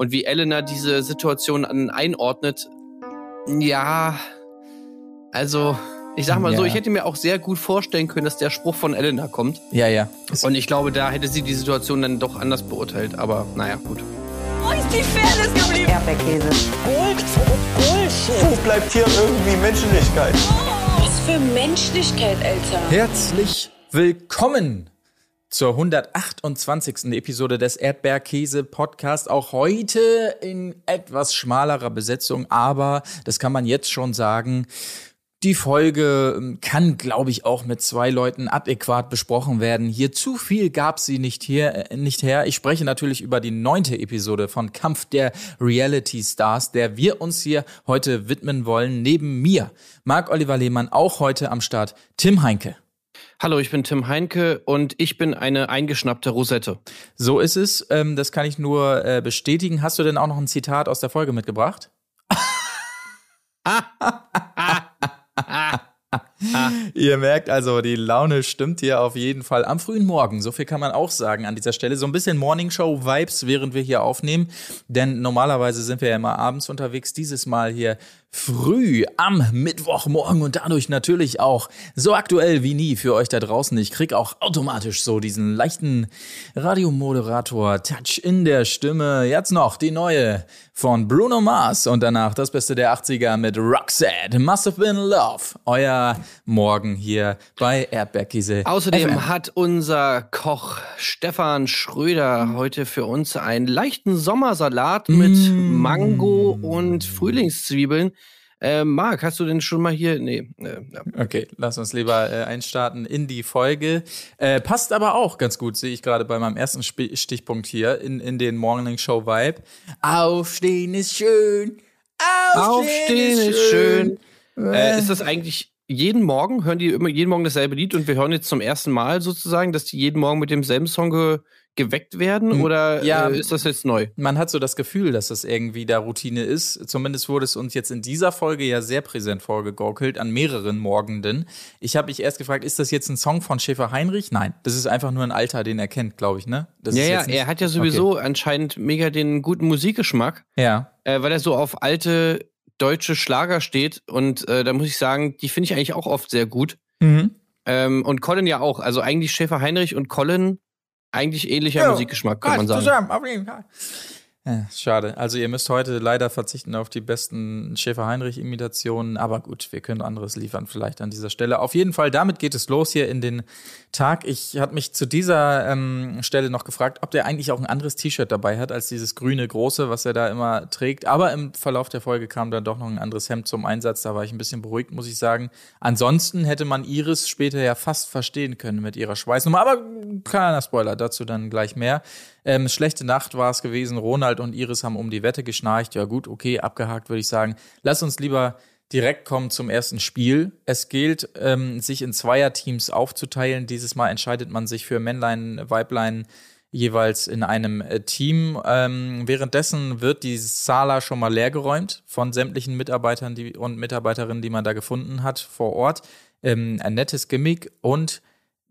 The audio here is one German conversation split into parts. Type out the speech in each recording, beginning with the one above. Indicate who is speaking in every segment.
Speaker 1: Und wie Elena diese Situation an, einordnet, ja, also ich sag mal ja. so, ich hätte mir auch sehr gut vorstellen können, dass der Spruch von Elena kommt.
Speaker 2: Ja, ja.
Speaker 1: Und ich glaube, da hätte sie die Situation dann doch anders beurteilt. Aber naja, gut.
Speaker 3: Wo ist die Fairness geblieben?
Speaker 4: Erdbeerkäse.
Speaker 3: Gold, Bullshit.
Speaker 5: Wo bleibt hier irgendwie Menschlichkeit?
Speaker 3: Was für Menschlichkeit, Alter.
Speaker 2: Herzlich willkommen zur 128. Episode des Erdbeerkäse Podcast. Auch heute in etwas schmalerer Besetzung, aber das kann man jetzt schon sagen. Die Folge ähm, kann, glaube ich, auch mit zwei Leuten adäquat besprochen werden. Hier zu viel gab sie nicht hier, äh, nicht her. Ich spreche natürlich über die neunte Episode von Kampf der Reality Stars, der wir uns hier heute widmen wollen. Neben mir, Marc Oliver Lehmann, auch heute am Start, Tim Heinke.
Speaker 1: Hallo, ich bin Tim Heinke und ich bin eine eingeschnappte Rosette.
Speaker 2: So ist es. Ähm, das kann ich nur äh, bestätigen. Hast du denn auch noch ein Zitat aus der Folge mitgebracht? Ihr merkt also, die Laune stimmt hier auf jeden Fall am frühen Morgen. So viel kann man auch sagen an dieser Stelle. So ein bisschen Morningshow-Vibes, während wir hier aufnehmen. Denn normalerweise sind wir ja immer abends unterwegs. Dieses Mal hier früh am Mittwochmorgen und dadurch natürlich auch so aktuell wie nie für euch da draußen. Ich krieg auch automatisch so diesen leichten Radiomoderator-Touch in der Stimme. Jetzt noch die neue von Bruno Mars und danach das Beste der 80er mit Roxette. Must have been love. Euer Morgen hier bei Erdbeerkäse.
Speaker 1: Außerdem FM. hat unser Koch Stefan Schröder heute für uns einen leichten Sommersalat mit mm. Mango und Frühlingszwiebeln. Äh, Marc, hast du denn schon mal hier? Nee. Äh,
Speaker 2: ja. Okay, lass uns lieber äh, einstarten in die Folge. Äh, passt aber auch ganz gut, sehe ich gerade bei meinem ersten Sp Stichpunkt hier in, in den Morning Show Vibe. Aufstehen ist schön.
Speaker 1: Aufstehen, Aufstehen ist schön. schön. Äh, ist das eigentlich jeden Morgen? Hören die immer jeden Morgen dasselbe Lied und wir hören jetzt zum ersten Mal sozusagen, dass die jeden Morgen mit demselben Song ge geweckt werden hm, oder ja, äh, ist das jetzt neu?
Speaker 2: Man hat so das Gefühl, dass das irgendwie da Routine ist. Zumindest wurde es uns jetzt in dieser Folge ja sehr präsent vorgegaukelt, an mehreren Morgenden. Ich habe mich erst gefragt, ist das jetzt ein Song von Schäfer Heinrich? Nein, das ist einfach nur ein Alter, den er kennt, glaube ich, ne? Das
Speaker 1: ja, ja, er hat ja sowieso okay. anscheinend mega den guten Musikgeschmack.
Speaker 2: Ja.
Speaker 1: Äh, weil er so auf alte deutsche Schlager steht und äh, da muss ich sagen, die finde ich eigentlich auch oft sehr gut. Mhm. Ähm, und Colin ja auch. Also eigentlich Schäfer Heinrich und Colin eigentlich ähnlicher jo, Musikgeschmack, kann man sagen. Zusammen, auf jeden Fall.
Speaker 2: Ja, schade. Also ihr müsst heute leider verzichten auf die besten Schäfer-Heinrich-Imitationen, aber gut, wir können anderes liefern vielleicht an dieser Stelle. Auf jeden Fall, damit geht es los hier in den Tag. Ich habe mich zu dieser ähm, Stelle noch gefragt, ob der eigentlich auch ein anderes T-Shirt dabei hat als dieses grüne große, was er da immer trägt. Aber im Verlauf der Folge kam dann doch noch ein anderes Hemd zum Einsatz. Da war ich ein bisschen beruhigt, muss ich sagen. Ansonsten hätte man Iris später ja fast verstehen können mit ihrer Schweißnummer. Aber kleiner Spoiler, dazu dann gleich mehr. Ähm, schlechte Nacht war es gewesen. Ronald und Iris haben um die Wette geschnarcht. Ja gut, okay, abgehakt würde ich sagen. Lass uns lieber direkt kommen zum ersten Spiel. Es gilt, ähm, sich in Zweierteams aufzuteilen. Dieses Mal entscheidet man sich für Männlein, Weiblein jeweils in einem äh, Team. Ähm, währenddessen wird die Sala schon mal leergeräumt von sämtlichen Mitarbeitern die, und Mitarbeiterinnen, die man da gefunden hat vor Ort. Ähm, ein nettes Gimmick und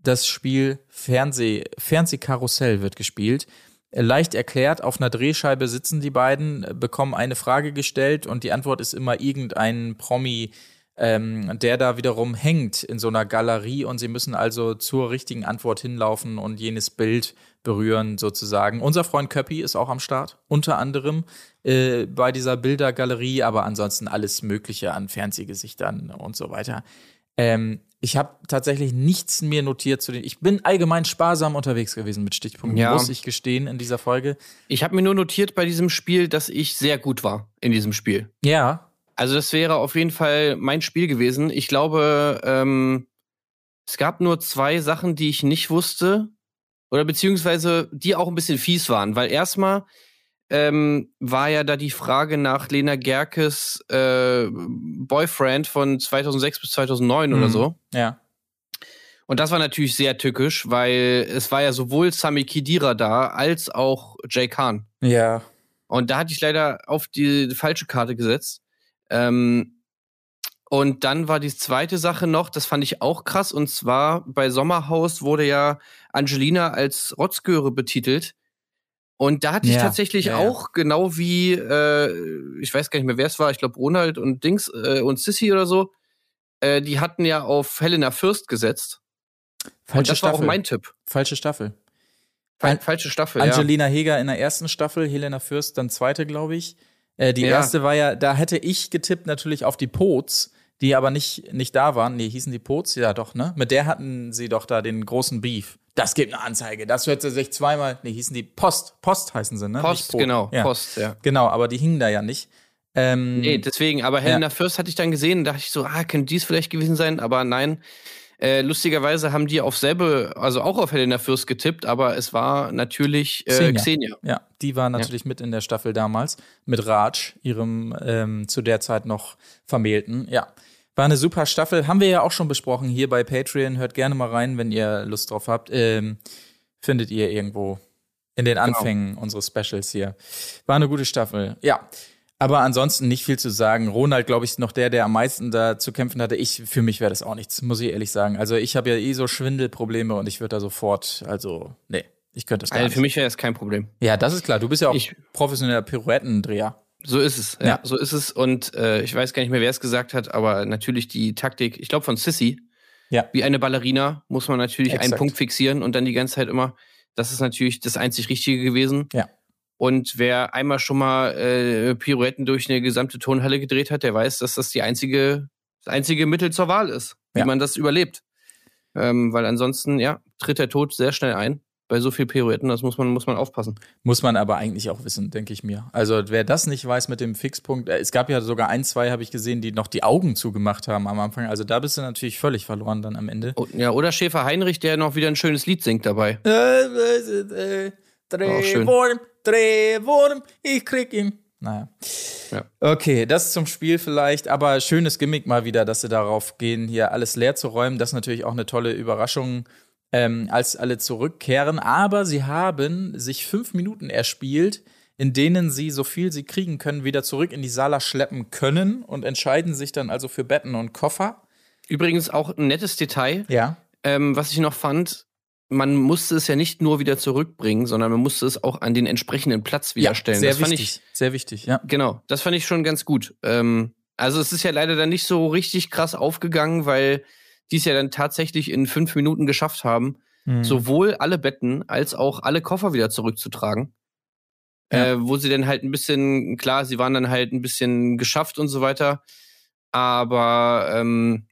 Speaker 2: das Spiel Fernseh, Fernsehkarussell wird gespielt. Leicht erklärt, auf einer Drehscheibe sitzen die beiden, bekommen eine Frage gestellt und die Antwort ist immer irgendein Promi, ähm, der da wiederum hängt in so einer Galerie und sie müssen also zur richtigen Antwort hinlaufen und jenes Bild berühren sozusagen. Unser Freund Köppi ist auch am Start, unter anderem äh, bei dieser Bildergalerie, aber ansonsten alles Mögliche an Fernsehgesichtern und so weiter. Ähm, ich habe tatsächlich nichts mir notiert zu den. Ich bin allgemein sparsam unterwegs gewesen mit Stichpunkten, ja. muss ich gestehen in dieser Folge.
Speaker 1: Ich habe mir nur notiert bei diesem Spiel, dass ich sehr gut war in diesem Spiel.
Speaker 2: Ja.
Speaker 1: Also das wäre auf jeden Fall mein Spiel gewesen. Ich glaube, ähm, es gab nur zwei Sachen, die ich nicht wusste oder beziehungsweise die auch ein bisschen fies waren, weil erstmal ähm, war ja da die Frage nach Lena Gerkes äh, Boyfriend von 2006 bis 2009 mhm. oder so.
Speaker 2: Ja.
Speaker 1: Und das war natürlich sehr tückisch, weil es war ja sowohl Sami Kidira da als auch Jay Khan.
Speaker 2: Ja.
Speaker 1: Und da hatte ich leider auf die falsche Karte gesetzt. Ähm, und dann war die zweite Sache noch, das fand ich auch krass, und zwar bei Sommerhaus wurde ja Angelina als Rotzgöre betitelt. Und da hatte ich
Speaker 2: Ja,
Speaker 1: tatsächlich
Speaker 2: ja, ja.
Speaker 1: auch, genau wie, äh, ich weiß gar nicht mehr, wer es war, ich glaube Ronald und Dings äh, und Sissy oder so, äh, die hatten ja auf Helena Fürst gesetzt. und
Speaker 2: Falsche
Speaker 1: das war auch
Speaker 2: Staffel.
Speaker 1: mein Tipp.
Speaker 2: Falsche Staffel.
Speaker 1: Fal falsche Staffel, ja.
Speaker 2: Angelina Heger in der ersten Staffel, Helena Fürst dann zweite, glaube ich. Äh, die erste war ja, da hätte ich getippt natürlich auf die Pots, die aber nicht, nicht da waren. Nee, hießen die Pots? Ja, doch, ne? Mit der hatten sie doch da den großen Beef. Das gibt eine Anzeige. Das hört sie sich zweimal. Nee, hießen die Post. Post heißen sie, ne?
Speaker 1: Post, genau,
Speaker 2: Ja.
Speaker 1: Post, ja.
Speaker 2: Genau, aber die hingen da ja nicht. Ähm,
Speaker 1: Nee, deswegen, aber Helena Fürst hatte ich dann gesehen, da dachte ich so, ah, könnte dies vielleicht gewesen sein, aber nein. Äh, lustigerweise haben die auf selbe, also auch auf Helena Fürst getippt, aber es war natürlich äh,
Speaker 2: Xenia.
Speaker 1: Xenia.
Speaker 2: Ja, die war natürlich mit in der Staffel damals, mit Raj, ihrem ähm, zu der Zeit noch Vermählten. Ja, war eine super Staffel. Haben wir ja auch schon besprochen hier bei Patreon. Hört gerne mal rein, wenn ihr Lust drauf habt. Ähm, findet ihr irgendwo in den Anfängen unseres Specials hier. War eine gute Staffel. Ja. Aber ansonsten nicht viel zu sagen. Ronald, glaube ich, ist noch der, der am meisten da zu kämpfen hatte. Ich, für mich wäre das auch nichts, muss ich ehrlich sagen. Also ich habe ja eh so Schwindelprobleme und ich würde da sofort, also, nee, ich könnte das gar
Speaker 1: Also
Speaker 2: nicht.
Speaker 1: für mich wäre das kein Problem.
Speaker 2: Ja, das ist klar. Du bist ja auch
Speaker 1: Ich-
Speaker 2: professioneller Pirouettendreher.
Speaker 1: So ist es, ja,
Speaker 2: Ja.
Speaker 1: so ist es. Und äh, ich weiß gar nicht mehr, wer es gesagt hat, aber natürlich die Taktik, ich glaube von Sissy,
Speaker 2: Ja.
Speaker 1: wie eine Ballerina, muss man natürlich einen
Speaker 2: Exakt.
Speaker 1: Punkt fixieren und dann die ganze Zeit immer, das ist natürlich das einzig Richtige gewesen.
Speaker 2: Ja.
Speaker 1: Und wer einmal schon mal äh, Pirouetten durch eine gesamte Turnhalle gedreht hat, der weiß, dass das die einzige, das einzige Mittel zur Wahl ist, wie
Speaker 2: Ja.
Speaker 1: man das überlebt. Ähm, weil ansonsten, ja, tritt der Tod sehr schnell ein. Bei so viel Pirouetten, das muss man, muss man aufpassen.
Speaker 2: Muss man aber eigentlich auch wissen, denke ich mir. Also wer das nicht weiß mit dem Fixpunkt, äh, es gab ja sogar ein, zwei, habe ich gesehen, die noch die Augen zugemacht haben am Anfang. Also da bist du natürlich völlig verloren dann am Ende.
Speaker 1: Oh, ja, oder Schäfer Heinrich, der noch wieder ein schönes Lied singt dabei. Auch schön.
Speaker 2: Drehwurm, Drehwurm, ich krieg ihn. Naja.
Speaker 1: Ja.
Speaker 2: Okay, das zum Spiel vielleicht, aber schönes Gimmick mal wieder, dass sie darauf gehen, hier alles leer zu räumen. Das ist natürlich auch eine tolle Überraschung, ähm, als alle zurückkehren. Aber sie haben sich fünf Minuten erspielt, in denen sie so viel sie kriegen können, wieder zurück in die Sala schleppen können und entscheiden sich dann also für Betten und Koffer.
Speaker 1: Übrigens auch ein nettes Detail,
Speaker 2: Ja.
Speaker 1: ähm, was ich noch fand. Man musste es ja nicht nur wieder zurückbringen, sondern man musste es auch an den entsprechenden Platz wieder stellen.
Speaker 2: sehr
Speaker 1: das
Speaker 2: wichtig.
Speaker 1: ich,
Speaker 2: sehr wichtig, ja.
Speaker 1: genau, das fand ich schon ganz gut. Ähm, also es ist ja leider dann nicht so richtig krass aufgegangen, weil die es ja dann tatsächlich in fünf Minuten geschafft haben,
Speaker 2: Mhm.
Speaker 1: sowohl alle Betten als auch alle Koffer wieder zurückzutragen.
Speaker 2: Ja.
Speaker 1: Äh, wo sie dann halt ein bisschen, klar, sie waren dann halt ein bisschen geschafft und so weiter, aber ähm,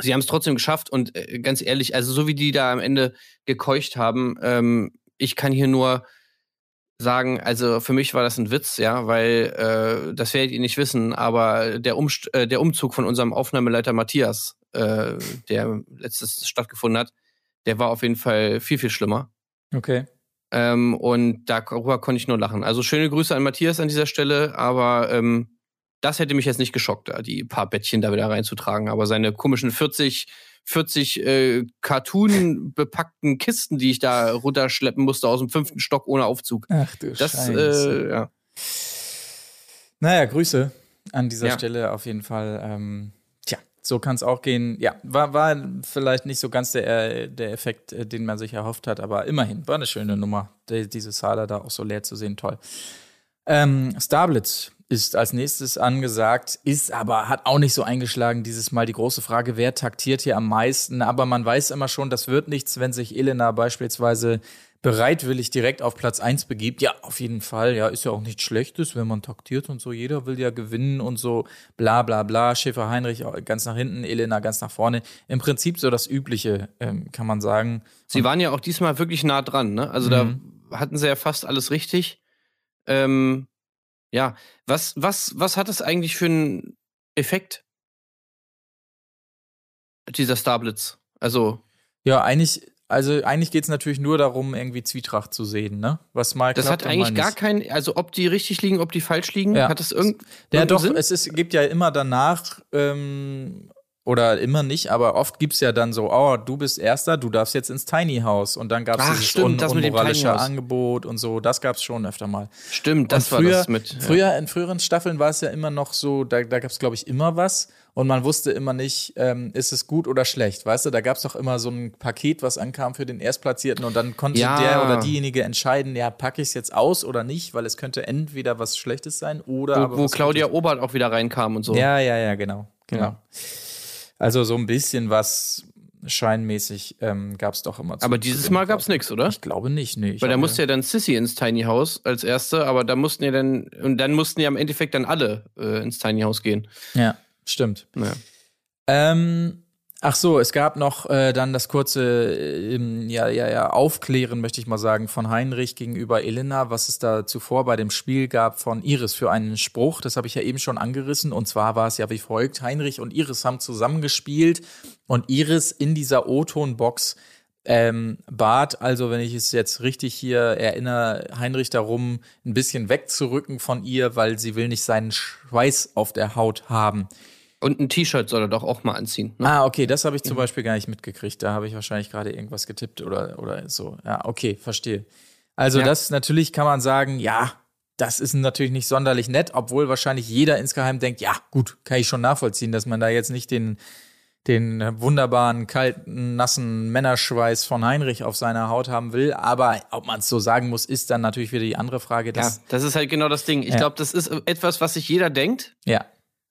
Speaker 1: sie haben es trotzdem geschafft und äh, ganz ehrlich, also so wie die da am Ende gekeucht haben, ähm, ich kann hier nur sagen, also für mich war das ein Witz, ja, weil äh, das werdet ihr nicht wissen, aber der, Umst äh, der Umzug von unserem Aufnahmeleiter Matthias, äh, der letztes stattgefunden hat, der war auf jeden Fall viel, viel schlimmer.
Speaker 2: Okay.
Speaker 1: Ähm, und darüber konnte ich nur lachen. Also schöne Grüße an Matthias an dieser Stelle, aber ähm, das hätte mich jetzt nicht geschockt, da die paar Bettchen da wieder reinzutragen. Aber seine komischen 40, 40 äh, Cartoon bepackten Kisten, die ich da runterschleppen musste aus dem fünften Stock ohne Aufzug.
Speaker 2: Ach du
Speaker 1: Das,
Speaker 2: Scheiße.
Speaker 1: äh, ja.
Speaker 2: Naja, Grüße an dieser
Speaker 1: Ja.
Speaker 2: Stelle auf jeden Fall. Ähm, so kann es auch gehen. Ja, war, war vielleicht nicht so ganz der, äh, der Effekt, äh, den man sich erhofft hat, aber immerhin war eine schöne Nummer, die, diese Sala da auch so leer zu sehen. Toll. Ähm, Starblitz ist als nächstes angesagt, ist aber, hat auch nicht so eingeschlagen dieses Mal die große Frage, wer taktiert hier am meisten? Aber man weiß immer schon, das wird nichts, wenn sich Elena beispielsweise bereitwillig direkt auf Platz 1 begibt. Ja, auf jeden Fall. Ja, ist ja auch nichts Schlechtes, wenn man taktiert und so. Jeder will ja gewinnen und so bla bla bla. Schäfer Heinrich ganz nach hinten, Elena ganz nach vorne. Im Prinzip so das Übliche, ähm, kann man sagen.
Speaker 1: Sie waren ja auch diesmal wirklich nah dran, ne? Also
Speaker 2: Mhm.
Speaker 1: da hatten sie ja fast alles richtig. Ähm, ja, was, was, was hat es eigentlich für einen Effekt? Dieser Starblitz. Also,
Speaker 2: Ja, eigentlich, also eigentlich geht es natürlich nur darum, irgendwie Zwietracht zu sehen, ne? Was mal
Speaker 1: das hat eigentlich gar keinen, also ob die richtig liegen, ob die falsch liegen,
Speaker 2: Ja.
Speaker 1: hat das irgend,
Speaker 2: Ja, doch,
Speaker 1: Sinn?
Speaker 2: es ist, gibt ja immer danach ähm, oder immer nicht, aber oft gibt's ja dann so, oh, du bist Erster, du darfst jetzt ins Tiny House. Und dann gab's
Speaker 1: Ach,
Speaker 2: dieses un unmoralische. Angebot und so. Das gab's schon öfter mal.
Speaker 1: Stimmt, das
Speaker 2: und
Speaker 1: war
Speaker 2: früher,
Speaker 1: das mit. ja.
Speaker 2: Früher in früheren Staffeln war es ja immer noch so, da, da gab es, glaube ich, immer was und man wusste immer nicht, ähm, ist es gut oder schlecht. Weißt du, da gab es doch immer so ein Paket, was ankam für den Erstplatzierten und dann konnte
Speaker 1: Ja.
Speaker 2: der oder diejenige entscheiden, ja, packe ich es jetzt aus oder nicht, weil es könnte entweder was Schlechtes sein oder
Speaker 1: wo, wo Claudia. Obert auch wieder reinkam und so.
Speaker 2: Ja, ja, ja, genau. genau.
Speaker 1: Ja.
Speaker 2: Also so ein bisschen was scheinmäßig ähm, gab es doch immer. zu-
Speaker 1: Aber dieses Mal gab's
Speaker 2: Folgen.
Speaker 1: nichts, oder?
Speaker 2: Ich glaube nicht, nee.
Speaker 1: Weil da musste ja dann Sissy ins Tiny House als Erste, aber da mussten ja dann, und dann mussten ja im Endeffekt dann alle äh, ins Tiny House gehen.
Speaker 2: Ja, stimmt.
Speaker 1: Naja.
Speaker 2: Ähm, ach so, es gab noch äh, dann das kurze, äh, ähm, ja, ja, ja, Aufklären, möchte ich mal sagen, von Heinrich gegenüber Elena, was es da zuvor bei dem Spiel gab von Iris für einen Spruch. Das habe ich ja eben schon angerissen. Und zwar war es ja wie folgt: Heinrich und Iris haben zusammengespielt und Iris in dieser O-Ton-Box ähm, bat, also wenn ich es jetzt richtig hier erinnere, Heinrich darum, ein bisschen wegzurücken von ihr, weil sie will nicht seinen Schweiß auf der Haut haben.
Speaker 1: Und ein T-Shirt soll er doch auch mal anziehen. Ne?
Speaker 2: Ah, okay, das habe ich zum Beispiel gar nicht mitgekriegt. Da habe ich wahrscheinlich gerade irgendwas getippt oder, oder so. Ja, okay, verstehe. Also,
Speaker 1: Ja.
Speaker 2: das natürlich kann man sagen, ja, das ist natürlich nicht sonderlich nett, obwohl wahrscheinlich jeder insgeheim denkt, ja, gut, kann ich schon nachvollziehen, dass man da jetzt nicht den, den wunderbaren, kalten, nassen Männerschweiß von Heinrich auf seiner Haut haben will. Aber ob man es so sagen muss, ist dann natürlich wieder die andere Frage.
Speaker 1: Ja, das ist halt genau das Ding. Ich
Speaker 2: Ja.
Speaker 1: glaube, das ist etwas, was sich jeder denkt.
Speaker 2: ja.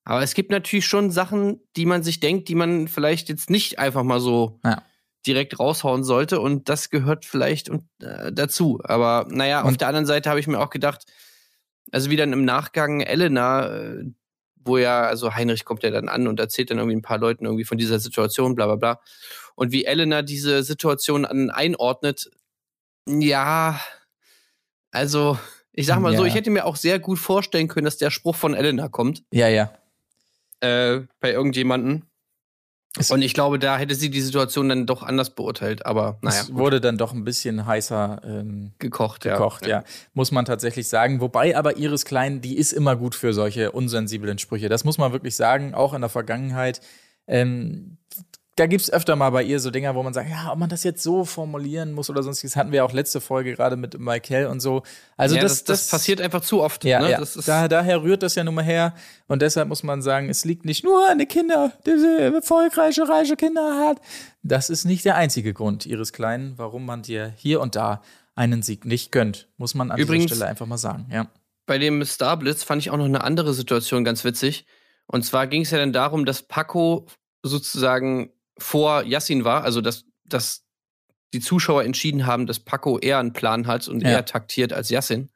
Speaker 1: Aber es gibt natürlich schon Sachen, die man sich denkt, die man vielleicht jetzt nicht einfach mal so
Speaker 2: Ja.
Speaker 1: direkt raushauen sollte. Und das gehört vielleicht und, äh, dazu. Aber naja, auf
Speaker 2: Und-
Speaker 1: der anderen Seite habe ich mir auch gedacht, also wie dann im Nachgang Elena, äh, wo ja, also Heinrich kommt ja dann an und erzählt dann irgendwie ein paar Leuten irgendwie von dieser Situation, bla bla bla. Und wie Elena diese Situation an, einordnet, ja, also ich sag mal so,
Speaker 2: Ja.
Speaker 1: ich hätte mir auch sehr gut vorstellen können, dass der Spruch von Elena kommt
Speaker 2: Ja, ja.
Speaker 1: Äh, bei irgendjemanden. Und ich glaube, da hätte sie die Situation dann doch anders beurteilt. Aber naja,
Speaker 2: es wurde dann doch ein bisschen heißer ähm,
Speaker 1: gekocht,
Speaker 2: gekocht, ja. Muss man tatsächlich sagen. Wobei aber Iris Klein, die ist immer gut für solche unsensiblen Sprüche. Das muss man wirklich sagen, auch in der Vergangenheit. Ähm, da gibt's öfter mal bei ihr so Dinger, wo man sagt, ja, ob man das jetzt so formulieren muss oder sonstiges, hatten wir auch letzte Folge gerade mit Michael und so. Also
Speaker 1: ja,
Speaker 2: das,
Speaker 1: das, das, passiert einfach zu oft.
Speaker 2: Ja,
Speaker 1: ne?
Speaker 2: ja. Da, daher rührt das ja nun mal her. Und deshalb muss man sagen, es liegt nicht nur an den Kindern, diese erfolgreiche, reiche Kinder hat. Das ist nicht der einzige Grund, Iris Klein, warum man dir hier und da einen Sieg nicht gönnt. Muss man an
Speaker 1: Übrigens-
Speaker 2: dieser Stelle einfach mal sagen. Ja.
Speaker 1: bei dem Starblitz fand ich auch noch eine andere Situation ganz witzig. Und zwar ging es ja dann darum, dass Paco sozusagen vor Yassin war, also dass, dass die Zuschauer entschieden haben, dass Paco eher einen Plan hat und
Speaker 2: Ja.
Speaker 1: eher taktiert als Yassin.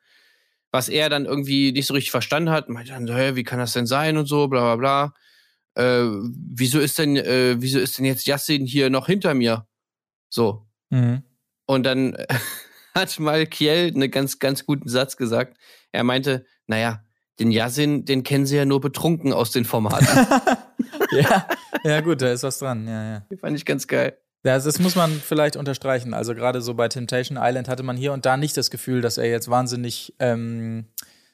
Speaker 1: Was er dann irgendwie nicht so richtig verstanden hat, meinte dann, hä, wie kann das denn sein und so, bla bla bla. Äh, wieso ist denn, äh, wieso ist denn jetzt Yassin hier noch hinter mir? So.
Speaker 2: Mhm.
Speaker 1: Und dann hat mal Kiel einen ganz, ganz guten Satz gesagt. Er meinte, naja, den Yasin, den kennen sie ja nur betrunken aus den Formaten.
Speaker 2: ja. ja, gut, da ist was dran. Ja, ja.
Speaker 1: Die fand ich ganz geil.
Speaker 2: Ja, das muss man vielleicht unterstreichen. Also gerade so bei Temptation Island hatte man hier und da nicht das Gefühl, dass er jetzt wahnsinnig, ähm,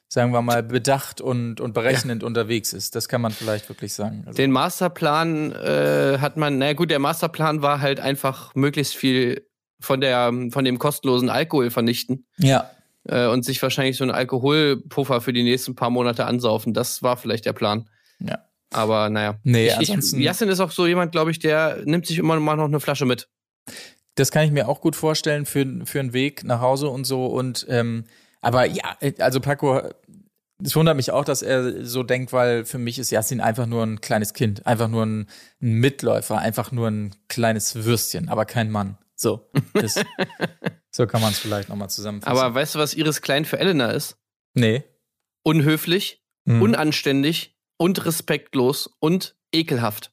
Speaker 2: sagen wir mal, bedacht und, und berechnend unterwegs ist. Das kann man vielleicht wirklich sagen. Also,
Speaker 1: Den Masterplan äh, hat man, naja gut, der Masterplan war halt einfach möglichst viel von der, von dem kostenlosen Alkohol vernichten
Speaker 2: ja.
Speaker 1: Äh, und sich wahrscheinlich so einen Alkoholpuffer für die nächsten paar Monate ansaufen. Das war vielleicht der Plan.
Speaker 2: Ja.
Speaker 1: Aber naja.
Speaker 2: Nee,
Speaker 1: ich, ich,
Speaker 2: ansonsten-
Speaker 1: Yassin ist auch so jemand, glaube ich, der nimmt sich immer mal noch eine Flasche mit.
Speaker 2: Das kann ich mir auch gut vorstellen für, für einen Weg nach Hause und so. Und ähm, aber ja, also Paco, es wundert mich auch, dass er so denkt, weil für mich ist Yassin einfach nur ein kleines Kind, einfach nur ein, ein Mitläufer, einfach nur ein kleines Würstchen, aber kein Mann. So, das, so kann man es vielleicht nochmal zusammenfassen.
Speaker 1: Aber weißt du, was Iris Klein für Elena ist?
Speaker 2: nee.
Speaker 1: Unhöflich,
Speaker 2: Hm.
Speaker 1: unanständig und respektlos und ekelhaft.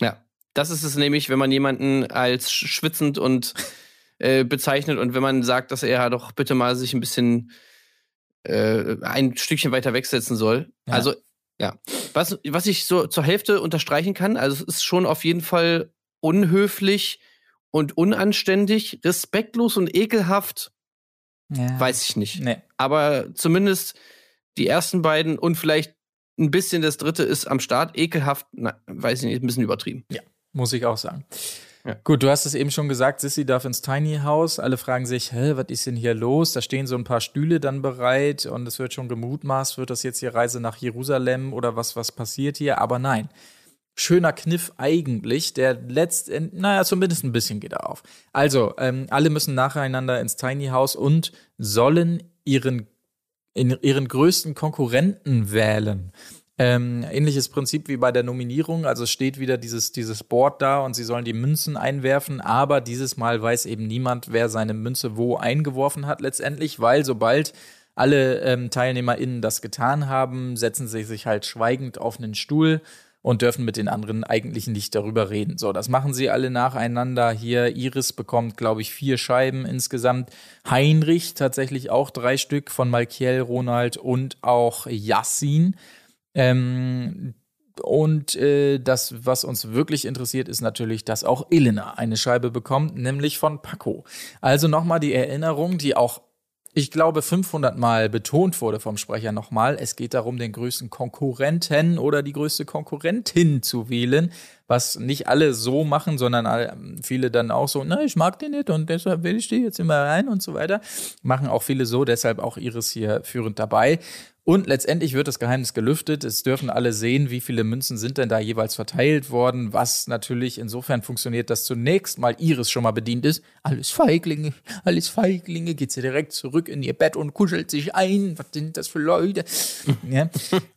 Speaker 1: Ja, das ist es nämlich, wenn man jemanden als sch- schwitzend und äh, bezeichnet und wenn man sagt, dass er doch bitte mal sich ein bisschen äh, ein Stückchen weiter wegsetzen soll.
Speaker 2: Ja.
Speaker 1: Also, ja. Was, was ich so zur Hälfte unterstreichen kann, also es ist schon auf jeden Fall unhöflich und unanständig, respektlos und ekelhaft,
Speaker 2: ja.
Speaker 1: weiß ich nicht.
Speaker 2: Nee.
Speaker 1: Aber zumindest die ersten beiden und vielleicht ein bisschen das dritte ist am Start. Ekelhaft, na, weiß ich nicht, ein bisschen übertrieben.
Speaker 2: Muss ich auch sagen.
Speaker 1: Ja.
Speaker 2: Gut, du hast es eben schon gesagt, Sissy darf ins Tiny House. Alle fragen sich, hä, was ist denn hier los? Da stehen so ein paar Stühle dann bereit und es wird schon gemutmaßt, wird das jetzt hier Reise nach Jerusalem oder was, was passiert hier? Aber nein. Schöner Kniff eigentlich, der letztendlich, naja, zumindest ein bisschen geht er auf. Also, ähm, alle müssen nacheinander ins Tiny House und sollen ihren, in, ihren größten Konkurrenten wählen. Ähm, ähnliches Prinzip wie bei der Nominierung. Also steht wieder dieses, dieses Board da und sie sollen die Münzen einwerfen, aber dieses Mal weiß eben niemand, wer seine Münze wo eingeworfen hat letztendlich, weil sobald alle ähm, TeilnehmerInnen das getan haben, setzen sie sich halt schweigend auf einen Stuhl und dürfen mit den anderen eigentlich nicht darüber reden. So, das machen sie alle nacheinander. Hier Iris bekommt, glaube ich, vier Scheiben insgesamt. Heinrich tatsächlich auch drei Stück von Malkiel, Ronald und auch Yassin. Ähm, und äh, das, was uns wirklich interessiert, ist natürlich, dass auch Elena eine Scheibe bekommt, nämlich von Paco. Also nochmal die Erinnerung, die auch, ich glaube, 500 Mal betont wurde vom Sprecher nochmal. Es geht darum, den größten Konkurrenten oder die größte Konkurrentin zu wählen, was nicht alle so machen, sondern viele dann auch so, na, ich mag den nicht und deshalb will ich die jetzt immer rein und so weiter. Machen auch viele so, deshalb auch Iris hier führend dabei. Und letztendlich wird das Geheimnis gelüftet. Es dürfen alle sehen, wie viele Münzen sind denn da jeweils verteilt worden, was natürlich insofern funktioniert, dass zunächst mal Iris schon mal bedient ist. Alles Feiglinge, alles Feiglinge, geht sie direkt zurück in ihr Bett und kuschelt sich ein. Was sind das für Leute? ja.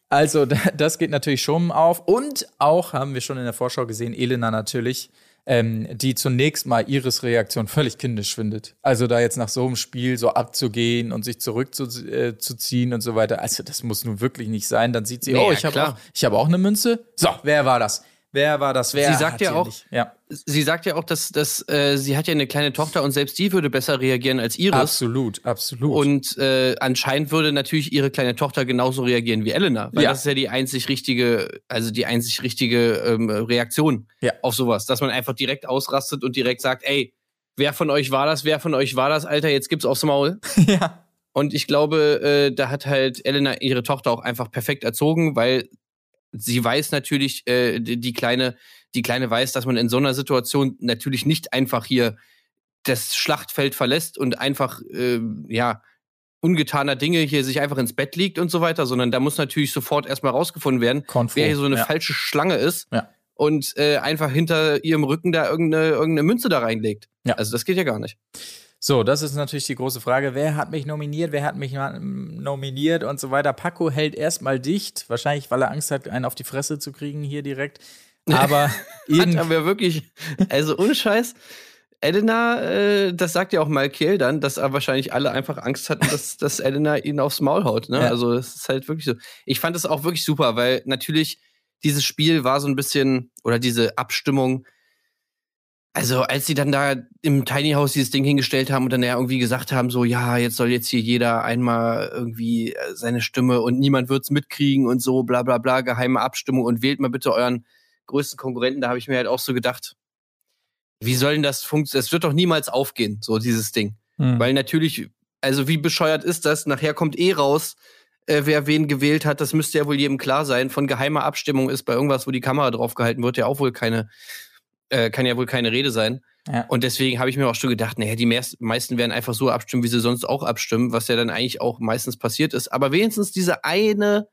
Speaker 2: Also, das geht natürlich schon auf. Und auch haben wir schon in der Vorschau gesehen, Elena natürlich ähm, die zunächst mal Iris Reaktion völlig kindisch findet. Also da jetzt nach so einem Spiel so abzugehen und sich zurückzuziehen äh, und so weiter. Also das muss nun wirklich nicht sein. Dann sieht sie,
Speaker 1: Nee,
Speaker 2: oh,
Speaker 1: ja,
Speaker 2: ich habe
Speaker 1: klar.
Speaker 2: auch, ich habe auch eine Münze. So, wer war das? Wer war das? Wer
Speaker 1: Sie sagt ja auch-
Speaker 2: ja,
Speaker 1: Sie sagt ja auch, dass, dass äh, sie hat ja eine kleine Tochter und selbst die würde besser reagieren als Iris.
Speaker 2: absolut, absolut.
Speaker 1: Und äh, anscheinend würde natürlich ihre kleine Tochter genauso reagieren wie Elena. Weil
Speaker 2: Ja.
Speaker 1: das ist ja die einzig richtige, also die einzig richtige ähm, Reaktion
Speaker 2: Ja.
Speaker 1: auf sowas. Dass man einfach direkt ausrastet und direkt sagt, ey, wer von euch war das? Wer von euch war das, Alter? Jetzt gibt's aufs Maul.
Speaker 2: ja.
Speaker 1: Und ich glaube, äh, da hat halt Elena ihre Tochter auch einfach perfekt erzogen, weil sie weiß natürlich, äh, die, die kleine, die kleine weiß, dass man in so einer Situation natürlich nicht einfach hier das Schlachtfeld verlässt und einfach äh, ja ungetaner Dinge hier sich einfach ins Bett liegt und so weiter, sondern da muss natürlich sofort erstmal rausgefunden werden,
Speaker 2: Konfo.
Speaker 1: wer hier so eine
Speaker 2: ja.
Speaker 1: falsche Schlange ist
Speaker 2: Ja.
Speaker 1: und äh, einfach hinter ihrem Rücken da irgendeine, irgendeine Münze da reinlegt.
Speaker 2: Ja.
Speaker 1: Also das geht ja gar nicht.
Speaker 2: So, das ist natürlich die große Frage. Wer hat mich nominiert? Wer hat mich nominiert und so weiter? Paco hält erstmal dicht. Wahrscheinlich, weil er Angst hat, einen auf die Fresse zu kriegen hier direkt. Aber
Speaker 1: Hat aber wirklich, also ohne Scheiß, Elena, äh, das sagt ja auch Malkiel dann, dass er wahrscheinlich alle einfach Angst hatten, dass, dass Elena ihn aufs Maul haut. Ne?
Speaker 2: Ja.
Speaker 1: Also es ist halt wirklich so. Ich fand das auch wirklich super, weil natürlich dieses Spiel war so ein bisschen, oder diese Abstimmung, also als sie dann da im Tiny House dieses Ding hingestellt haben und dann ja irgendwie gesagt haben, so ja, jetzt soll jetzt hier jeder einmal irgendwie äh, seine Stimme und niemand wird's mitkriegen und so, bla bla bla, geheime Abstimmung und wählt mal bitte euren größten Konkurrenten, da habe ich mir halt auch so gedacht, wie soll denn das funktionieren? Es wird doch niemals aufgehen, so dieses Ding.
Speaker 2: Hm.
Speaker 1: Weil natürlich, also wie bescheuert ist das? Nachher kommt eh raus, äh, wer wen gewählt hat. Das müsste ja wohl jedem klar sein. Von geheimer Abstimmung ist bei irgendwas, wo die Kamera drauf gehalten wird, ja auch wohl keine, äh, kann ja wohl keine Rede sein.
Speaker 2: Ja.
Speaker 1: Und deswegen habe ich mir auch schon gedacht, naja, die meist- meisten werden einfach so abstimmen, wie sie sonst auch abstimmen, was ja dann eigentlich auch meistens passiert ist. Aber wenigstens diese eine,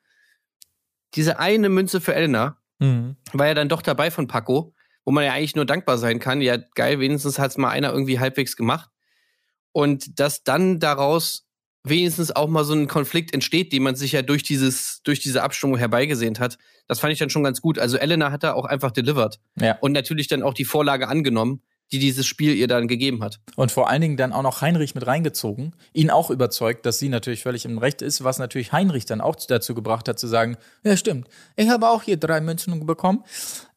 Speaker 1: diese eine Münze für Elena,
Speaker 2: Mhm.
Speaker 1: war ja dann doch dabei von Paco, wo man ja eigentlich nur dankbar sein kann. Ja, geil, wenigstens hat's mal einer irgendwie halbwegs gemacht. Und dass dann daraus wenigstens auch mal so ein Konflikt entsteht, den man sich ja durch dieses, durch diese Abstimmung herbeigesehnt hat, das fand ich dann schon ganz gut. Also Elena hat da auch einfach delivered.
Speaker 2: Ja.
Speaker 1: Und natürlich dann auch die Vorlage angenommen, die dieses Spiel ihr dann gegeben hat.
Speaker 2: Und vor allen Dingen dann auch noch Heinrich mit reingezogen, ihn auch überzeugt, dass sie natürlich völlig im Recht ist, was natürlich Heinrich dann auch dazu gebracht hat, zu sagen, ja stimmt, ich habe auch hier drei Münzen bekommen.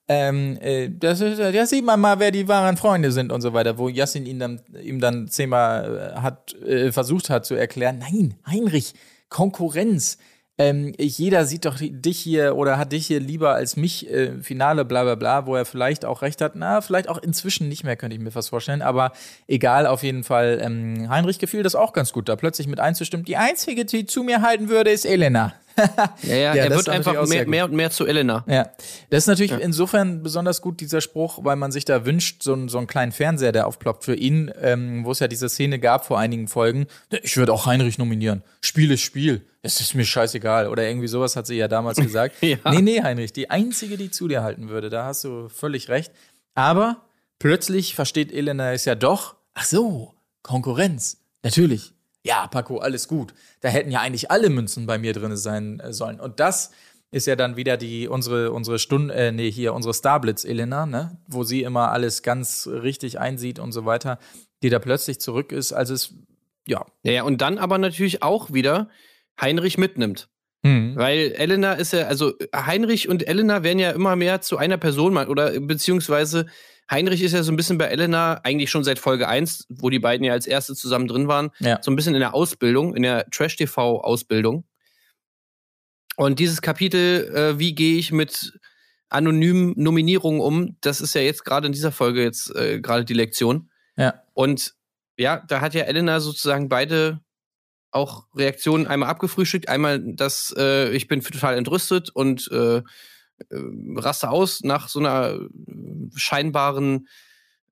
Speaker 2: Ähm, äh, das ist, da sieht man mal, wer die wahren Freunde sind und so weiter, wo Yassin ihn dann, ihm dann zehnmal äh, hat, äh, versucht hat zu erklären, nein, Heinrich, Konkurrenz. Ähm, jeder sieht doch dich hier oder hat dich hier lieber als mich, äh, Finale, bla bla bla, wo er vielleicht auch recht hat. Na, vielleicht auch inzwischen nicht mehr, könnte ich mir fast vorstellen. Aber egal, auf jeden Fall. Ähm, Heinrich gefiel das auch ganz gut, da plötzlich mit einzustimmen. Die einzige, die zu mir halten würde, ist Elena.
Speaker 1: Ja, ja,
Speaker 2: Ja,
Speaker 1: er wird einfach mehr, mehr und mehr zu Elena.
Speaker 2: Ja, das ist natürlich insofern besonders gut, dieser Spruch, weil man sich da wünscht, so, einen- so einen kleinen Fernseher, der aufploppt für ihn, ähm, wo es ja diese Szene gab vor einigen Folgen. Ich würde auch Heinrich nominieren. Spiel ist Spiel. Es ist mir scheißegal. Oder irgendwie sowas hat sie ja damals gesagt.
Speaker 1: Ja.
Speaker 2: Nee, nee, Heinrich, die einzige, die zu dir halten würde. Da hast du völlig recht. Aber plötzlich versteht Elena es ja doch. Ach so, Konkurrenz. Natürlich. Ja, Paco, alles gut. Da hätten ja eigentlich alle Münzen bei mir drin sein äh, sollen. Und das ist ja dann wieder die unsere unsere Stunde äh, nee hier unsere Starblitz Elena ne wo sie immer alles ganz richtig einsieht und so weiter die da plötzlich zurück ist also es ja
Speaker 1: Ja, und dann aber natürlich auch wieder Heinrich mitnimmt.
Speaker 2: hm.
Speaker 1: Weil Elena ist ja, also Heinrich und Elena werden ja immer mehr zu einer Person, mal- oder beziehungsweise Heinrich ist ja so ein bisschen bei Elena, eigentlich schon seit Folge 1, wo die beiden ja als erste zusammen drin waren,
Speaker 2: Ja.
Speaker 1: so ein bisschen in der Ausbildung, in der Trash-TV-Ausbildung. Und dieses Kapitel, äh, wie gehe ich mit anonymen Nominierungen um, das ist ja jetzt gerade in dieser Folge jetzt äh, gerade die Lektion.
Speaker 2: ja
Speaker 1: Und ja, da hat ja Elena sozusagen beide auch Reaktionen einmal abgefrühstückt. Einmal, dass äh, ich bin total entrüstet und äh, äh, raste aus nach so einer äh, scheinbaren,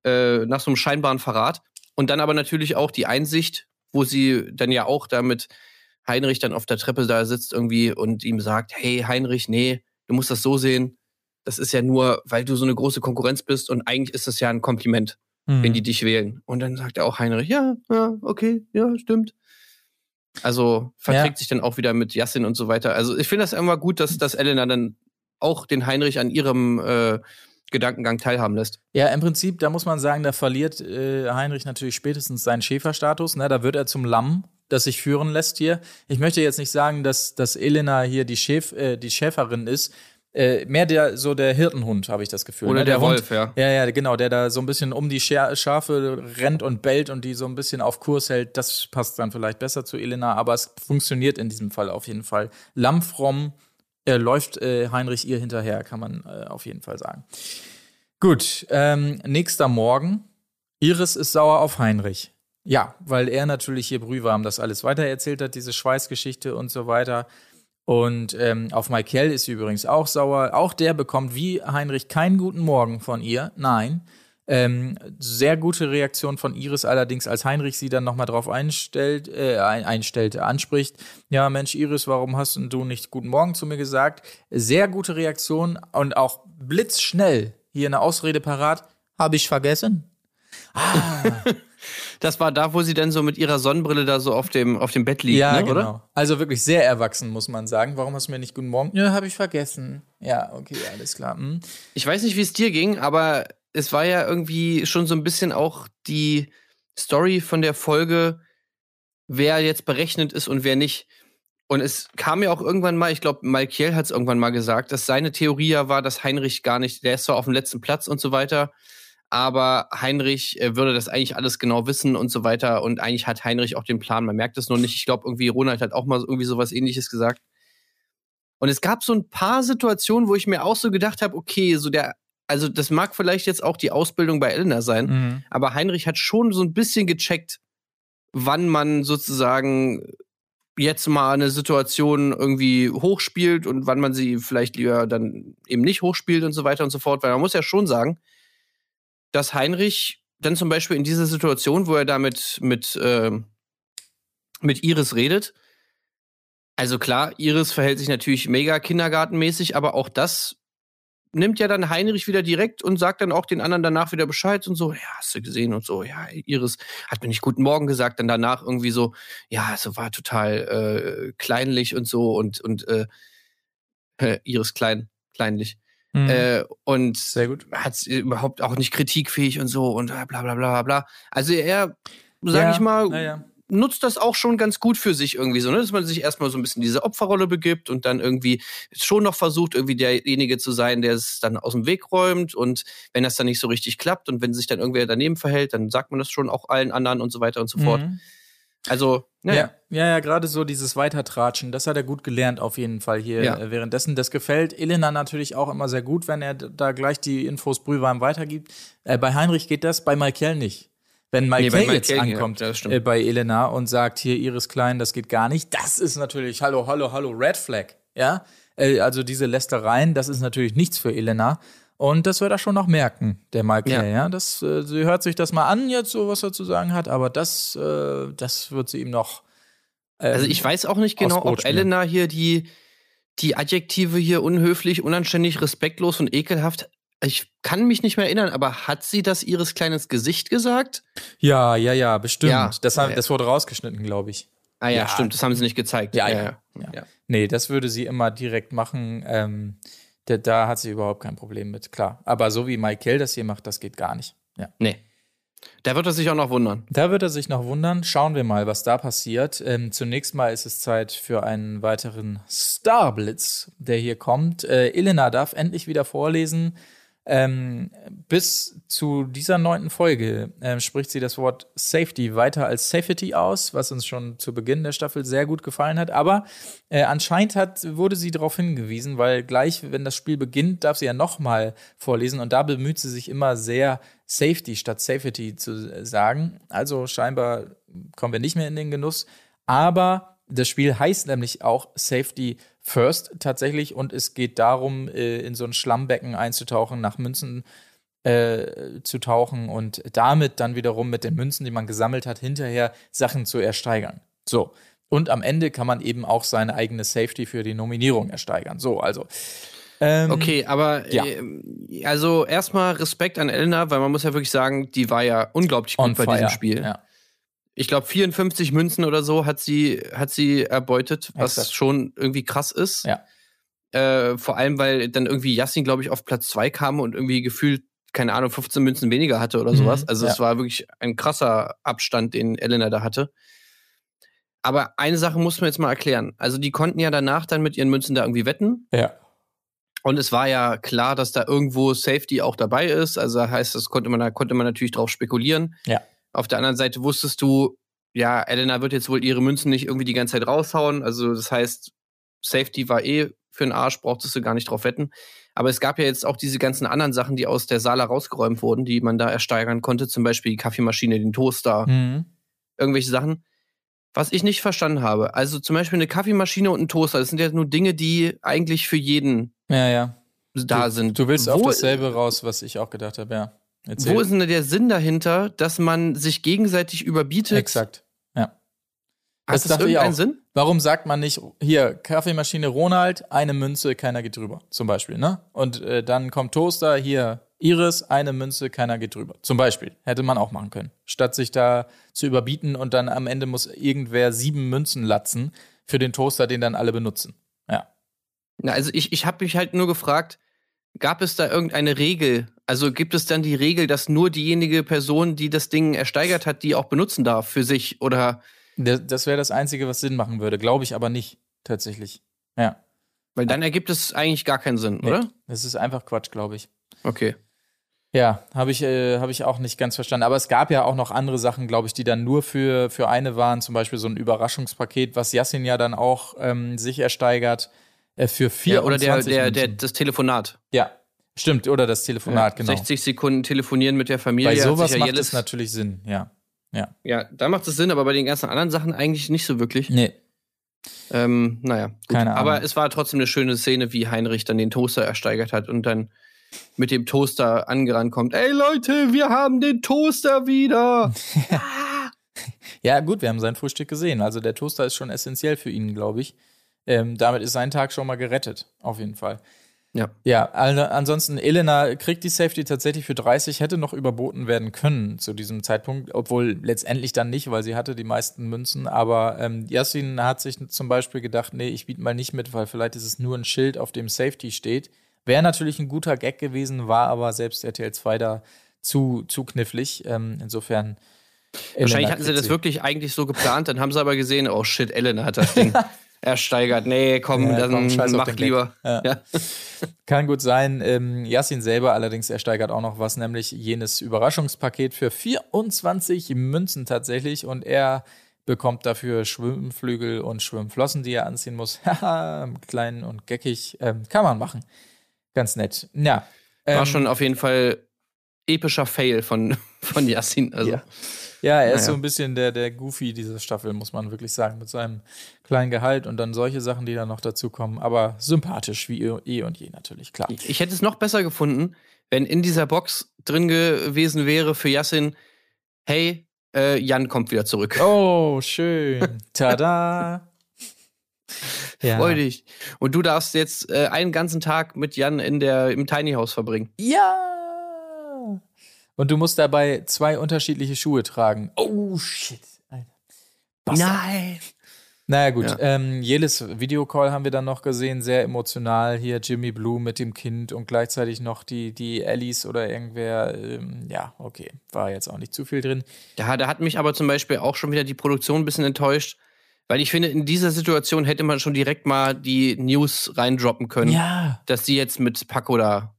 Speaker 1: äh, nach so einem scheinbaren Verrat. Und dann aber natürlich auch die Einsicht, wo sie dann ja auch da mit Heinrich dann auf der Treppe da sitzt irgendwie und ihm sagt, hey Heinrich, nee, du musst das so sehen. Das ist ja nur, weil du so eine große Konkurrenz bist und eigentlich ist das ja ein Kompliment
Speaker 2: Hm.
Speaker 1: wenn die dich wählen. Und dann sagt er auch Heinrich, ja, ja, okay, ja, stimmt. Also verträgt
Speaker 2: Ja.
Speaker 1: sich dann auch wieder mit Yassin und so weiter. Also ich finde das immer gut, dass, dass Elena dann auch den Heinrich an ihrem äh, Gedankengang teilhaben lässt.
Speaker 2: Ja, im Prinzip, da muss man sagen, da verliert äh, Heinrich natürlich spätestens seinen Schäferstatus. Ne? Da wird er zum Lamm, das sich führen lässt hier. Ich möchte jetzt nicht sagen, dass, dass Elena hier die, Schäf, äh, die Schäferin ist. Äh, mehr der so der Hirtenhund, habe ich das Gefühl.
Speaker 1: Oder
Speaker 2: ne?
Speaker 1: der
Speaker 2: Hund,
Speaker 1: Wolf, ja.
Speaker 2: Ja, ja, genau, der da so ein bisschen um die Schafe rennt und bellt und die so ein bisschen auf Kurs hält. Das passt dann vielleicht besser zu Elena, aber es funktioniert in diesem Fall auf jeden Fall. Lammfromm äh, läuft äh, Heinrich ihr hinterher, kann man äh, auf jeden Fall sagen. Gut, ähm, nächster Morgen. Iris ist sauer auf Heinrich. Ja, weil er natürlich hier brühwarm das alles weitererzählt hat, diese Schweißgeschichte und so weiter. Und ähm, auf Michael ist sie übrigens auch sauer. Auch der bekommt wie Heinrich keinen guten Morgen von ihr. Nein. Ähm, sehr gute Reaktion von Iris allerdings, als Heinrich sie dann nochmal drauf einstellt, äh, ein, einstellt, anspricht. Ja, Mensch, Iris, warum hast du nicht guten Morgen zu mir gesagt? Sehr gute Reaktion und auch blitzschnell hier eine Ausrede parat. Habe ich vergessen?
Speaker 1: Das war da, wo sie dann so mit ihrer Sonnenbrille da so auf dem, auf dem Bett liegt,
Speaker 2: Ja,
Speaker 1: ne,
Speaker 2: genau.
Speaker 1: oder?
Speaker 2: Also wirklich sehr erwachsen, muss man sagen. Warum hast du mir nicht guten Morgen? Ja, habe ich vergessen. Ja, okay, alles klar. Hm.
Speaker 1: Ich weiß nicht, wie es dir ging, aber es war ja irgendwie schon so ein bisschen auch die Story von der Folge, wer jetzt berechnet ist und wer nicht. Und es kam ja auch irgendwann mal, ich glaube, Malkiel hat es irgendwann mal gesagt, dass seine Theorie ja war, dass Heinrich gar nicht, der ist zwar auf dem letzten Platz und so weiter, aber Heinrich äh, würde das eigentlich alles genau wissen und so weiter. Und eigentlich hat Heinrich auch den Plan. Man merkt es nur nicht. Ich glaube, irgendwie Ronald hat auch mal irgendwie sowas ähnliches gesagt. Und es gab so ein paar Situationen, wo ich mir auch so gedacht habe, okay, so der, also das mag vielleicht jetzt auch die Ausbildung bei Elena sein,
Speaker 2: Mhm.
Speaker 1: aber Heinrich hat schon so ein bisschen gecheckt, wann man sozusagen jetzt mal eine Situation irgendwie hochspielt und wann man sie vielleicht lieber dann eben nicht hochspielt und so weiter und so fort. Weil man muss ja schon sagen, dass Heinrich dann zum Beispiel in dieser Situation, wo er da mit, ähm, mit Iris redet, also klar, Iris verhält sich natürlich mega kindergartenmäßig, aber auch das nimmt ja dann Heinrich wieder direkt und sagt dann auch den anderen danach wieder Bescheid und so, ja, hast du gesehen und so, ja, Iris hat mir nicht guten Morgen gesagt, dann danach irgendwie so, ja, so war total äh, kleinlich und so und, und äh, äh, Iris klein, kleinlich.
Speaker 2: Mhm.
Speaker 1: Äh, und
Speaker 2: Sehr gut.
Speaker 1: hat überhaupt auch nicht kritikfähig und so und bla bla bla bla bla. Also er, sag
Speaker 2: Ja,
Speaker 1: ich mal,
Speaker 2: ja.
Speaker 1: Nutzt das auch schon ganz gut für sich irgendwie so, ne? dass man sich erstmal so ein bisschen diese Opferrolle begibt und dann irgendwie schon noch versucht, irgendwie derjenige zu sein, der es dann aus dem Weg räumt und wenn das dann nicht so richtig klappt und wenn sich dann irgendwer daneben verhält, dann sagt man das schon auch allen anderen und so weiter und so fort.
Speaker 2: Mhm.
Speaker 1: Also, ne,
Speaker 2: Ja, ja, ja gerade so dieses Weitertratschen, das hat er gut gelernt auf jeden Fall hier
Speaker 1: Ja.
Speaker 2: äh, währenddessen. Das gefällt Elena natürlich auch immer sehr gut, wenn er da gleich die Infos brühwarm weitergibt. Äh, bei Heinrich geht das, bei Michael nicht. Wenn Michael,
Speaker 1: Nee,
Speaker 2: jetzt
Speaker 1: ja,
Speaker 2: ankommt
Speaker 1: stimmt.
Speaker 2: äh, bei Elena und sagt, hier, Iris Klein, das geht gar nicht, das ist natürlich, hallo, hallo, hallo, Red Flag, ja? Äh, also diese Lästereien, das ist natürlich nichts für Elena. Und das wird er schon noch merken, der Michael, ja.
Speaker 1: Ja.
Speaker 2: Das, äh, sie hört sich das mal an, jetzt so, was er zu sagen hat, aber das, äh, das wird sie ihm noch. ähm,
Speaker 1: Also ich weiß auch nicht genau, ob. Elena hier die, die Adjektive hier unhöflich, unanständig, respektlos und ekelhaft. Ich kann mich nicht mehr erinnern, aber hat sie das ihres kleines Gesicht gesagt?
Speaker 2: Ja, ja, ja, bestimmt.
Speaker 1: Ja.
Speaker 2: Das, haben- das wurde rausgeschnitten, glaube ich.
Speaker 1: Ah ja,
Speaker 2: Ja.
Speaker 1: stimmt, das haben sie nicht gezeigt.
Speaker 2: Ja, ja.
Speaker 1: ja.
Speaker 2: Nee, das würde sie immer direkt machen. Ähm, da, da hat sie überhaupt kein Problem mit, klar. Aber so wie Michael das hier macht, das geht gar nicht. Ja.
Speaker 1: Nee. Da wird er sich auch noch wundern.
Speaker 2: Da wird er sich noch wundern. Schauen wir mal, was da passiert. Ähm, zunächst mal ist es Zeit für einen weiteren Starblitz, der hier kommt. Äh, Elena darf endlich wieder vorlesen. Ähm, bis zu dieser neunten Folge ähm, spricht sie das Wort Safety weiter als Safety aus, was uns schon zu Beginn der Staffel sehr gut gefallen hat. Aber äh, anscheinend hat, wurde sie darauf hingewiesen, weil gleich, wenn das Spiel beginnt, darf sie ja nochmal vorlesen und da bemüht sie sich immer sehr, Safety statt Safety zu sagen. Also scheinbar kommen wir nicht mehr in den Genuss. Aber das Spiel heißt nämlich auch Safety First tatsächlich und es geht darum, äh, in so ein Schlammbecken einzutauchen, nach Münzen äh, zu tauchen und damit dann wiederum mit den Münzen, die man gesammelt hat, hinterher Sachen zu ersteigern. So. Und am Ende kann man eben auch seine eigene Safety für die Nominierung ersteigern. So, also. Ähm,
Speaker 1: Okay, aber
Speaker 2: Ja.
Speaker 1: äh, also erstmal Respekt an Elena, weil man muss ja wirklich sagen, die war ja unglaublich gut
Speaker 2: on
Speaker 1: bei
Speaker 2: fire.
Speaker 1: diesem Spiel.
Speaker 2: Ja.
Speaker 1: Ich glaube, 54 Münzen oder so hat sie, hat sie erbeutet, was
Speaker 2: Exakt.
Speaker 1: schon irgendwie krass ist.
Speaker 2: Ja.
Speaker 1: Äh, vor allem, weil dann irgendwie Yassin, glaube ich, auf Platz zwei kam und irgendwie gefühlt, keine Ahnung, 15 Münzen weniger hatte oder
Speaker 2: Mhm,
Speaker 1: sowas. Also es
Speaker 2: ja.
Speaker 1: war wirklich ein krasser Abstand, den Elena da hatte. Aber eine Sache muss man jetzt mal erklären. Also die konnten ja danach dann mit ihren Münzen da irgendwie wetten.
Speaker 2: ja.
Speaker 1: Und es war ja klar, dass da irgendwo Safety auch dabei ist. Also heißt, das konnte man, da konnte man natürlich drauf spekulieren.
Speaker 2: Ja.
Speaker 1: Auf der anderen Seite wusstest du, ja, Elena wird jetzt wohl ihre Münzen nicht irgendwie die ganze Zeit raushauen. Also das heißt, Safety war eh für den Arsch, brauchtest du gar nicht drauf wetten. Aber es gab ja jetzt auch diese ganzen anderen Sachen, die aus der Sala rausgeräumt wurden, die man da ersteigern konnte. Zum Beispiel die Kaffeemaschine, den Toaster,
Speaker 2: Mhm.
Speaker 1: irgendwelche Sachen. Was ich nicht verstanden habe. Also zum Beispiel eine Kaffeemaschine und ein Toaster, das sind ja nur Dinge, die eigentlich für jeden
Speaker 2: Ja, ja.
Speaker 1: da
Speaker 2: du,
Speaker 1: sind.
Speaker 2: Du willst auf
Speaker 1: Wo-
Speaker 2: dasselbe raus, was ich auch gedacht habe, ja. Erzähl.
Speaker 1: Wo ist denn der Sinn dahinter, dass man sich gegenseitig überbietet?
Speaker 2: Exakt. Ja.
Speaker 1: Hat
Speaker 2: Das
Speaker 1: das, irgendeinen. Sinn?
Speaker 2: Warum sagt man nicht, hier, Kaffeemaschine Ronald, eine Münze, keiner geht drüber, zum Beispiel, ne? Und äh, dann kommt Toaster, hier, Iris, eine Münze, keiner geht drüber. Zum Beispiel. Hätte man auch machen können. Statt sich da zu überbieten und dann am Ende muss irgendwer sieben Münzen latzen für den Toaster, den dann alle benutzen. Ja.
Speaker 1: Na, also ich, ich habe mich halt nur gefragt, gab es da irgendeine Regel? Also gibt es dann die Regel, dass nur diejenige Person, die das Ding ersteigert hat, die auch benutzen darf für sich? Oder
Speaker 2: Das, das wäre das Einzige, was Sinn machen würde. Glaube ich aber nicht, tatsächlich. Ja.
Speaker 1: weil dann ergibt es eigentlich gar keinen Sinn,
Speaker 2: Nee,
Speaker 1: oder?
Speaker 2: Das ist einfach Quatsch, glaube ich.
Speaker 1: Okay.
Speaker 2: Ja, habe ich, äh, hab ich auch nicht ganz verstanden. Aber es gab ja auch noch andere Sachen, glaube ich, die dann nur für, für eine waren. Zum Beispiel so ein Überraschungspaket, was Yassin ja dann auch ähm, sich ersteigert. Äh, für 24
Speaker 1: Ja, oder der, der, der, das Telefonat.
Speaker 2: Ja, stimmt. Oder das Telefonat, genau.
Speaker 1: 60 Sekunden telefonieren mit der Familie.
Speaker 2: Bei sowas
Speaker 1: ja
Speaker 2: macht es natürlich Sinn, ja. Ja.
Speaker 1: Ja, da macht es Sinn, aber bei den ganzen anderen Sachen eigentlich nicht so wirklich.
Speaker 2: Nee.
Speaker 1: Ähm, naja, gut.
Speaker 2: Keine Ahnung.
Speaker 1: Aber es war trotzdem eine schöne Szene, wie Heinrich dann den Toaster ersteigert hat und dann mit dem Toaster angerannt kommt. Ey Leute, wir haben den Toaster wieder.
Speaker 2: Ja, gut, wir haben sein Frühstück gesehen. Also der Toaster ist schon essentiell für ihn, glaube ich. Ähm, damit ist sein Tag schon mal gerettet, auf jeden Fall.
Speaker 1: Ja.
Speaker 2: Ja, also ansonsten, Elena kriegt die Safety tatsächlich für 30, hätte noch überboten werden können zu diesem Zeitpunkt, obwohl letztendlich dann nicht, weil sie hatte die meisten Münzen. Aber ähm, Yassin hat sich zum Beispiel gedacht, nee, ich biete mal nicht mit, weil vielleicht ist es nur ein Schild, auf dem Safety steht. Wäre natürlich ein guter Gag gewesen, war aber selbst RTL 2 da zu, zu knifflig. Ähm, insofern.
Speaker 1: Wahrscheinlich
Speaker 2: Elena
Speaker 1: hatten sie das wirklich eigentlich so geplant, dann haben sie aber gesehen, oh shit, Ellen hat das Ding ersteigert. Nee, komm,
Speaker 2: Ja,
Speaker 1: dann
Speaker 2: komm, scheiß
Speaker 1: mach lieber.
Speaker 2: Ja.
Speaker 1: Ja.
Speaker 2: Kann gut sein. Ähm, Yassin selber allerdings ersteigert auch noch was, nämlich jenes Überraschungspaket für 24 Münzen tatsächlich. Und er bekommt dafür Schwimmflügel und Schwimmflossen, die er anziehen muss. Haha, klein und geckig. Ähm, kann man machen. Ganz nett. Ja.
Speaker 1: War
Speaker 2: Ähm,
Speaker 1: schon auf jeden Fall epischer Fail von, von Yassin. Also,
Speaker 2: Ja. Ja, er ist
Speaker 1: Naja.
Speaker 2: so ein bisschen der, der Goofy dieser Staffel, muss man wirklich sagen, mit seinem kleinen Gehalt und dann solche Sachen, die dann noch dazu kommen. Aber sympathisch, wie eh und je natürlich, klar.
Speaker 1: Ich hätte es noch besser gefunden, wenn in dieser Box drin gewesen wäre für Yassin, hey, äh, Jan kommt wieder zurück.
Speaker 2: Oh, schön. Tada. Ja.
Speaker 1: Freu dich. Und du darfst jetzt äh, einen ganzen Tag mit Jan in der, im Tiny House verbringen.
Speaker 2: Ja. Und du musst dabei zwei unterschiedliche Schuhe tragen. Oh, shit. Alter. Bastard.
Speaker 1: Nein.
Speaker 2: Naja, gut.
Speaker 1: Ja.
Speaker 2: Ähm, Jelis Videocall haben wir dann noch gesehen, sehr emotional. Hier Jimmy Blue mit dem Kind und gleichzeitig noch die, die Ellies oder irgendwer. Ähm, ja, okay. War jetzt auch nicht zu viel drin.
Speaker 1: Ja, da hat mich aber zum Beispiel auch schon wieder die Produktion ein bisschen enttäuscht, weil ich finde, in dieser Situation hätte man schon direkt mal die News reindroppen können,
Speaker 2: Ja.
Speaker 1: dass sie jetzt mit Paco da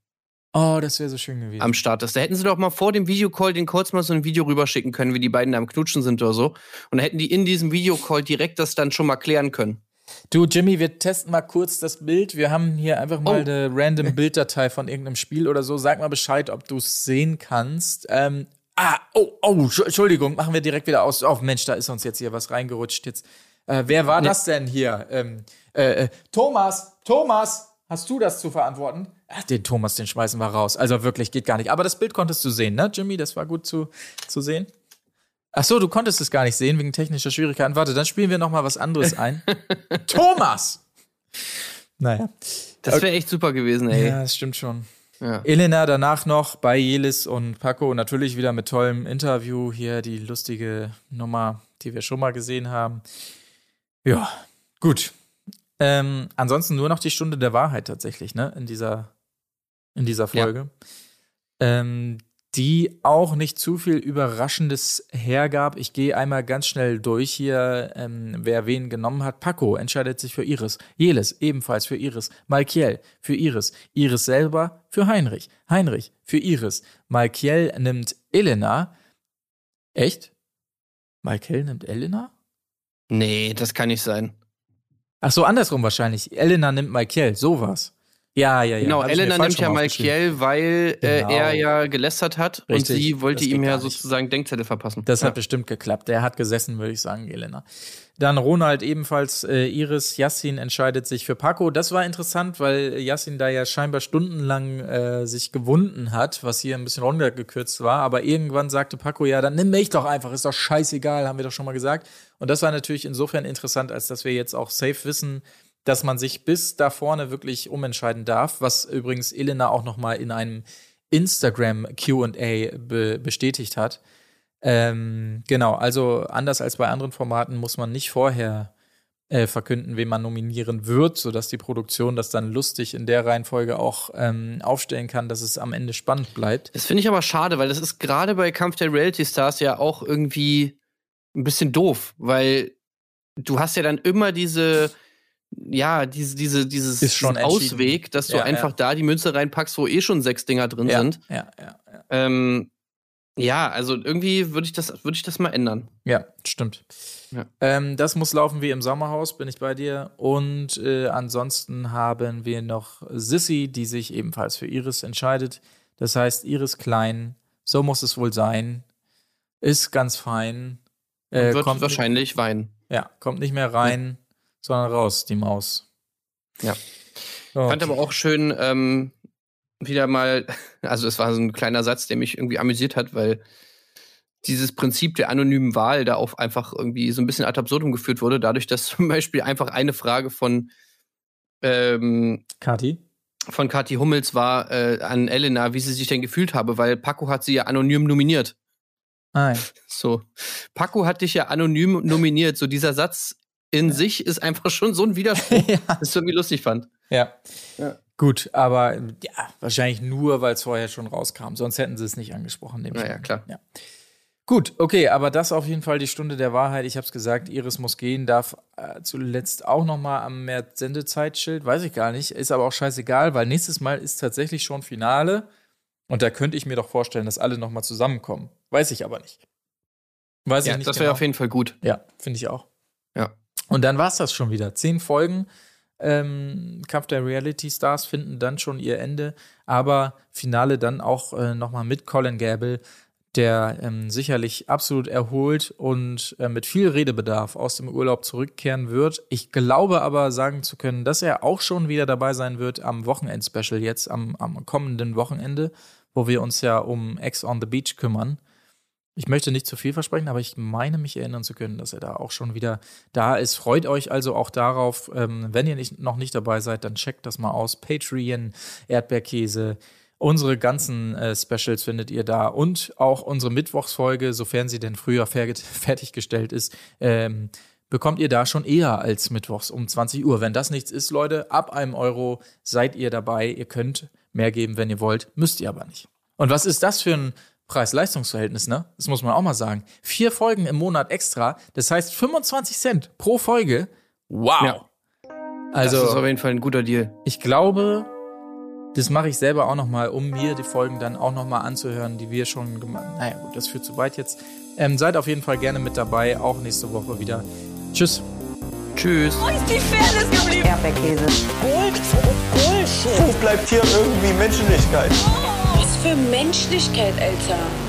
Speaker 2: Oh, das wäre so schön gewesen.
Speaker 1: am Start ist. Da hätten sie doch mal vor dem Videocall den kurz mal so ein Video rüberschicken können, wie die beiden da am Knutschen sind oder so. Und dann hätten die in diesem Videocall direkt das dann schon mal klären können.
Speaker 2: Du, Jimmy, wir testen mal kurz das Bild. Wir haben hier einfach mal
Speaker 1: Oh.
Speaker 2: eine random Bilddatei von irgendeinem Spiel oder so. Sag mal Bescheid, ob du es sehen kannst. Ähm, ah, oh, oh, Entsch- Entschuldigung, machen wir direkt wieder aus. Oh, Mensch, da ist uns jetzt hier was reingerutscht. Jetzt, äh, wer war das denn hier? Ähm, äh, äh, Thomas, Thomas, hast du das zu verantworten? Ach, den Thomas, den schmeißen wir raus. Also wirklich, geht gar nicht. Aber das Bild konntest du sehen, ne, Jimmy? Das war gut zu, zu sehen. Ach so, du konntest es gar nicht sehen wegen technischer Schwierigkeiten. Warte, dann spielen wir noch mal was anderes ein. Thomas! Naja.
Speaker 1: Das wäre echt super gewesen, ey.
Speaker 2: Ja, das stimmt schon.
Speaker 1: Ja.
Speaker 2: Elena danach noch bei Jelis und Paco natürlich wieder mit tollem Interview. Hier die lustige Nummer, die wir schon mal gesehen haben. Ja, gut. Ähm, ansonsten nur noch die Stunde der Wahrheit tatsächlich, ne? In dieser, in dieser Folge. Ähm, die auch nicht zu viel Überraschendes hergab. Ich gehe einmal ganz schnell durch hier, ähm, wer wen genommen hat. Paco entscheidet sich für Iris. Jelis ebenfalls für Iris. Malkiel für Iris. Iris selber für Heinrich. Heinrich für Iris. Malkiel nimmt Elena. Echt? Malkiel nimmt Elena?
Speaker 1: Nee, das kann nicht sein.
Speaker 2: Ach so, andersrum wahrscheinlich. Elena nimmt Malkiel. Sowas. Ja, ja, ja.
Speaker 1: genau,
Speaker 2: Hab
Speaker 1: Elena nimmt ja. Malkiel, weil äh,
Speaker 2: Genau.
Speaker 1: er ja gelästert hat
Speaker 2: Richtig,
Speaker 1: und sie wollte ihm ja sozusagen Denkzettel verpassen.
Speaker 2: Das
Speaker 1: ja.
Speaker 2: hat bestimmt geklappt. Der hat gesessen, würde ich sagen, Elena. Dann Ronald ebenfalls, äh, Iris, Yassin entscheidet sich für Paco. Das war interessant, weil Yassin da ja scheinbar stundenlang äh, sich gewunden hat, was hier ein bisschen runtergekürzt war. Aber irgendwann sagte Paco, ja, dann nimm mich doch einfach, ist doch scheißegal, haben wir doch schon mal gesagt. Und das war natürlich insofern interessant, als dass wir jetzt auch safe wissen, dass man sich bis da vorne wirklich umentscheiden darf, was übrigens Elena auch noch mal in einem Instagram Q&A be bestätigt hat. Ähm, genau, also anders als bei anderen Formaten muss man nicht vorher äh, verkünden, wen man nominieren wird, sodass die Produktion das dann lustig in der Reihenfolge auch ähm, aufstellen kann, dass es am Ende spannend bleibt.
Speaker 1: Das finde ich aber schade, weil das ist gerade bei Kampf der Reality Stars ja auch irgendwie ein bisschen doof, weil du hast ja dann immer diese, ja, diese, diese, dieses,
Speaker 2: Ist schon.
Speaker 1: Ausweg, dass du
Speaker 2: Ja,
Speaker 1: einfach
Speaker 2: ja.
Speaker 1: da die Münze reinpackst, wo eh schon sechs Dinger drin
Speaker 2: ja,
Speaker 1: sind.
Speaker 2: ja, ja, ja.
Speaker 1: Ähm, ja, also irgendwie würde ich das, würde ich das mal ändern.
Speaker 2: Ja, stimmt.
Speaker 1: Ja.
Speaker 2: Ähm, das muss laufen wie im Sommerhaus, bin ich bei dir. Und äh, ansonsten haben wir noch Sissy, die sich ebenfalls für Iris entscheidet. Das heißt, Iris klein, so muss es wohl sein. Ist ganz fein. Äh,
Speaker 1: wird
Speaker 2: kommt
Speaker 1: wahrscheinlich weinen.
Speaker 2: Ja, kommt nicht mehr rein, sondern raus, die Maus.
Speaker 1: Ja.
Speaker 2: So,
Speaker 1: Fand aber auch schön, ähm, wieder mal, also es war so ein kleiner Satz, der mich irgendwie amüsiert hat, weil dieses Prinzip der anonymen Wahl da auch einfach irgendwie so ein bisschen ad absurdum geführt wurde, dadurch, dass zum Beispiel einfach eine Frage von, ähm,
Speaker 2: Kathi?
Speaker 1: von Kathi Hummels war äh, an Elena, wie sie sich denn gefühlt habe, weil Paco hat sie ja anonym nominiert.
Speaker 2: Nein.
Speaker 1: So, Paco hat dich ja anonym nominiert. So dieser Satz in sich ist einfach schon so ein Widerspruch,
Speaker 2: ja.
Speaker 1: das ich irgendwie lustig fand.
Speaker 2: Ja.
Speaker 1: Ja.
Speaker 2: Gut, aber ja, wahrscheinlich nur, weil es vorher schon rauskam. Sonst hätten sie es nicht angesprochen. nehme ich
Speaker 1: Naja,
Speaker 2: an.
Speaker 1: klar.
Speaker 2: Ja. Gut, okay, aber das auf jeden Fall die Stunde der Wahrheit. Ich habe es gesagt, Iris muss gehen, darf äh, zuletzt auch noch mal am März Sendezeitschild, weiß ich gar nicht, ist aber auch scheißegal, weil nächstes Mal ist tatsächlich schon Finale und da könnte ich mir doch vorstellen, dass alle noch mal zusammenkommen. Weiß ich aber nicht. Weiß
Speaker 1: Ja,
Speaker 2: ich nicht
Speaker 1: das wäre
Speaker 2: genau.
Speaker 1: auf jeden Fall gut.
Speaker 2: Ja, finde ich auch.
Speaker 1: Ja.
Speaker 2: Und dann war es das schon wieder. Zehn Folgen. ähm, Kampf der Reality Stars finden dann schon ihr Ende, aber Finale dann auch äh, nochmal mit Colin Gable, der ähm, sicherlich absolut erholt und äh, mit viel Redebedarf aus dem Urlaub zurückkehren wird. Ich glaube aber sagen zu können, dass er auch schon wieder dabei sein wird am Wochenend-Special jetzt, am, am kommenden Wochenende, wo wir uns ja um Ex on the Beach kümmern. Ich möchte nicht zu viel versprechen, aber ich meine mich erinnern zu können, dass er da auch schon wieder da ist. Freut euch also auch darauf. Ähm, wenn ihr nicht, noch nicht dabei seid, dann checkt das mal aus. Patreon, Erdbeerkäse. Unsere ganzen äh, Specials findet ihr da und auch unsere Mittwochsfolge, sofern sie denn früher fer fertiggestellt ist, ähm, bekommt ihr da schon eher als Mittwochs um 20 Uhr. Wenn das nichts ist, Leute, ab einem Euro seid ihr dabei. Ihr könnt mehr geben, wenn ihr wollt, müsst ihr aber nicht. Und was ist das für ein Preis-Leistungs-Verhältnis, ne? Das muss man auch mal sagen. Vier Folgen im Monat extra, das heißt 25 Cent pro Folge. Wow. Ja.
Speaker 1: Also, das ist auf jeden Fall ein guter Deal.
Speaker 2: Ich glaube, das mache ich selber auch nochmal, um mir die Folgen dann auch nochmal anzuhören, die wir schon gemacht haben. Naja, gut, das führt zu weit jetzt. Ähm, seid auf jeden Fall gerne mit dabei, auch nächste Woche wieder. Tschüss.
Speaker 1: Tschüss.
Speaker 3: Wo ist die Fairness geblieben?
Speaker 4: Erdbeerkäse.
Speaker 3: Gold, Gold,
Speaker 5: Wo bleibt hier irgendwie Menschlichkeit?
Speaker 3: Was für Menschlichkeit, Alter.